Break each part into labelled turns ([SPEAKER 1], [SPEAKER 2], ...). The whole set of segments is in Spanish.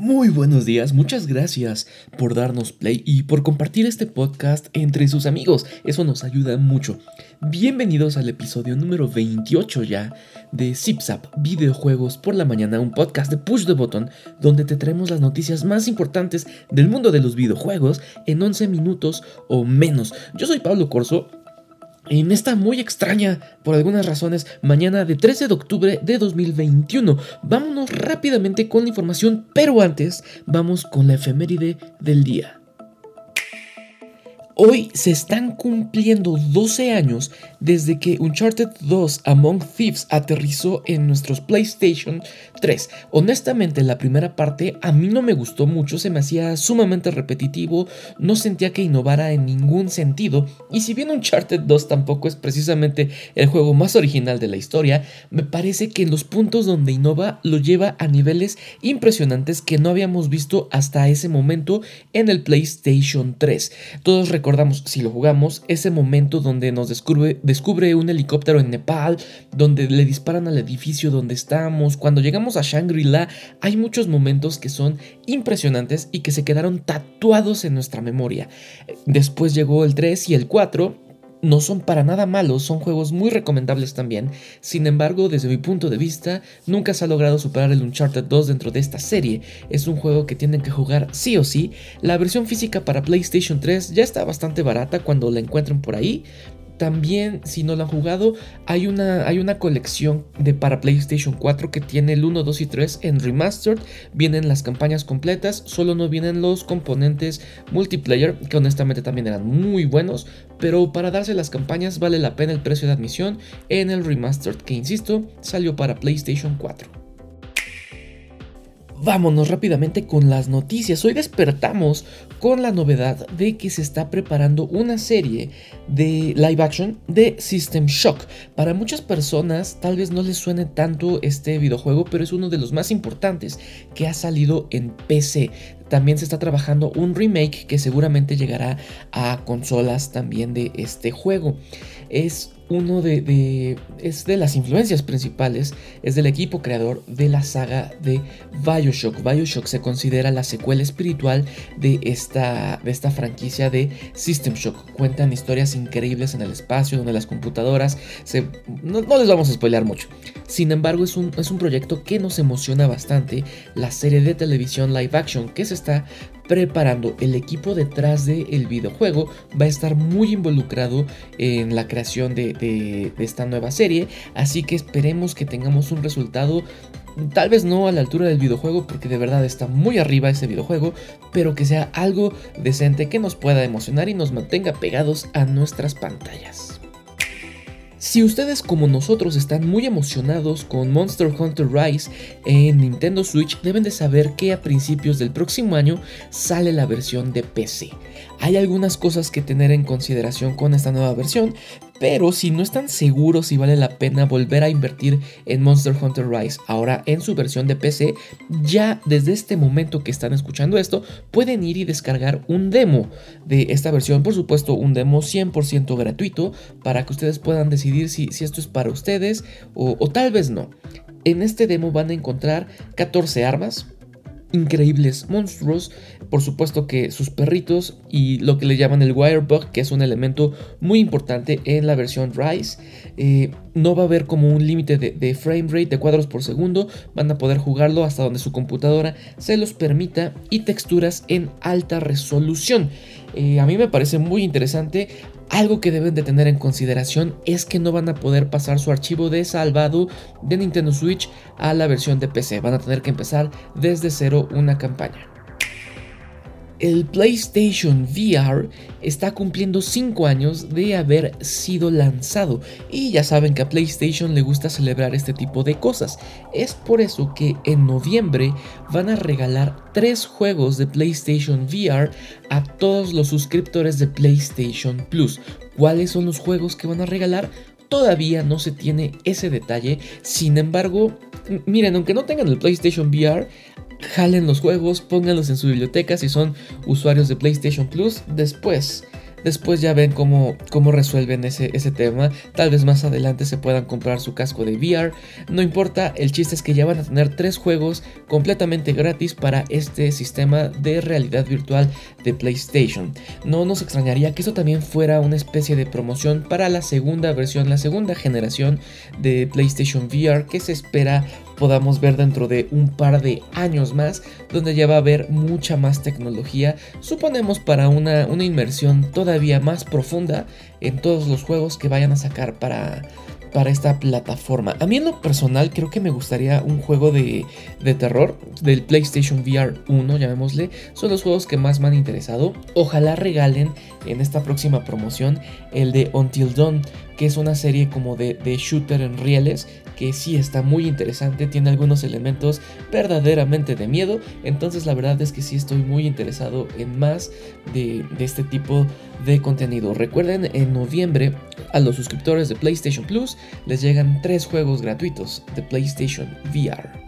[SPEAKER 1] Muy buenos días, muchas gracias por darnos play y por compartir este podcast entre sus amigos, eso nos ayuda mucho. Bienvenidos al episodio número 28 ya de ZipZap, videojuegos por la mañana, un podcast de push the button donde te traemos las noticias más importantes del mundo de los videojuegos en 11 minutos o menos. Yo soy Pablo Corso en esta muy extraña, por algunas razones, mañana de 13 de octubre de 2021. Vámonos rápidamente con la información, pero antes vamos con la efeméride del día. Hoy se están cumpliendo 12 años desde que Uncharted 2 Among Thieves aterrizó en nuestros PlayStation 3. Honestamente, la primera parte a mí no me gustó mucho, se me hacía sumamente repetitivo, no sentía que innovara en ningún sentido. Y si bien Uncharted 2 tampoco es precisamente el juego más original de la historia, me parece que en los puntos donde innova lo lleva a niveles impresionantes que no habíamos visto hasta ese momento en el PlayStation 3. Todos recordamos, si lo jugamos, ese momento donde nos descubre, descubre un helicóptero en Nepal, donde le disparan al edificio donde estamos. Cuando llegamos a Shangri-La, hay muchos momentos que son impresionantes y que se quedaron tatuados en nuestra memoria. Después llegó el 3 y el 4 no son para nada malos, son juegos muy recomendables también. Sin embargo, desde mi punto de vista, nunca se ha logrado superar el Uncharted 2 dentro de esta serie. Es un juego que tienen que jugar sí o sí. La versión física para PlayStation 3 ya está bastante barata cuando la encuentren por ahí. También, si no lo han jugado, hay una, hay una colección de para PlayStation 4 que tiene el 1, 2 y 3 en Remastered. Vienen las campañas completas, solo no vienen los componentes multiplayer, que honestamente también eran muy buenos. Pero para darse las campañas vale la pena el precio de admisión en el Remastered, que insisto, salió para PlayStation 4. Vámonos rápidamente con las noticias. Hoy despertamos con la novedad de que se está preparando una serie de live action de System Shock. Para muchas personas tal vez no les suene tanto este videojuego, pero es uno de los más importantes que ha salido en PC. También se está trabajando un remake que seguramente llegará a consolas también de este juego. Es uno de, es de las influencias principales, es del equipo creador de la saga de Bioshock. Bioshock se considera la secuela espiritual de esta, de esta franquicia de System Shock. Cuentan historias increíbles en el espacio, donde las computadoras. No, les vamos a spoilear mucho. Sin embargo, es un, es un proyecto que nos emociona bastante, la serie de televisión live action que se está preparando. El equipo detrás del videojuego va a estar muy involucrado en la creación de, esta nueva serie, así que esperemos que tengamos un resultado Tal vez no a la altura del videojuego porque de verdad está muy arriba ese videojuego, pero que sea algo decente que nos pueda emocionar y nos mantenga pegados a nuestras pantallas. Si ustedes como nosotros están muy emocionados con Monster Hunter Rise en Nintendo Switch, deben de saber que a principios del próximo año sale la versión de PC. Hay algunas cosas que tener en consideración con esta nueva versión, pero si no están seguros si vale la pena volver a invertir en Monster Hunter Rise ahora en su versión de PC, ya desde este momento que están escuchando esto, pueden ir y descargar un demo de esta versión. Por supuesto, un demo 100% gratuito para que ustedes puedan decidir si, si esto es para ustedes o, o tal vez no. En este demo van a encontrar 14 armas, increíbles monstruos. Por supuesto que sus perritos y lo que le llaman el Wirebug, que es un elemento muy importante en la versión Rise. Eh, no va a haber como un límite de, frame rate de cuadros por segundo. Van a poder jugarlo hasta donde su computadora se los permita y texturas en alta resolución. Eh, a mí me parece muy interesante. Algo que deben de tener en consideración es que no van a poder pasar su archivo de salvado de Nintendo Switch a la versión de PC. Van a tener que empezar desde cero una campaña. El PlayStation VR está cumpliendo 5 años de haber sido lanzado y ya saben que a PlayStation le gusta celebrar este tipo de cosas. Es por eso que en noviembre van a regalar 3 juegos de PlayStation VR a todos los suscriptores de PlayStation Plus. ¿Cuáles son los juegos que van a regalar? Todavía no se tiene ese detalle, sin embargo, miren, aunque no tengan el PlayStation VR, jalen los juegos, pónganlos en su biblioteca si son usuarios de PlayStation Plus. Después Después ya ven cómo, cómo resuelven ese, ese tema. Tal vez más adelante se puedan comprar su casco de VR. No importa, el chiste es que ya van a tener tres juegos completamente gratis para este sistema de realidad virtual de PlayStation. No nos extrañaría que eso también fuera una especie de promoción para la segunda versión, la segunda generación de PlayStation VR que se espera podamos ver dentro de un par de años más, donde ya va a haber mucha más tecnología, suponemos para una, una inmersión más profunda en todos los juegos que vayan a sacar para, para esta plataforma. A mí en lo personal creo que me gustaría un juego de, de, terror del PlayStation VR 1, llamémosle. Son los juegos que más me han interesado. Ojalá regalen en esta próxima promoción el de Until Dawn, que es una serie como de, de shooter en rieles que sí está muy interesante, tiene algunos elementos verdaderamente de miedo, entonces la verdad es que sí estoy muy interesado en más de, de este tipo contenido. Recuerden, en noviembre a los suscriptores de PlayStation Plus les llegan tres juegos gratuitos de PlayStation VR.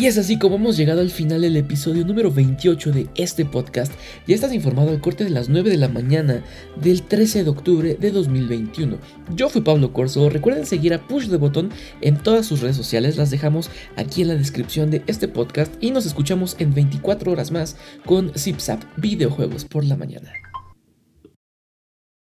[SPEAKER 1] Y es así como hemos llegado al final del episodio número 28 de este podcast. Ya estás informado al corte de las 9 de la mañana del 13 de octubre de 2021. Yo fui Pablo Corso. Recuerden seguir a Push the Button en todas sus redes sociales. Las dejamos aquí en la descripción de este podcast. Y nos escuchamos en 24 horas más con ZipZap Videojuegos por la mañana.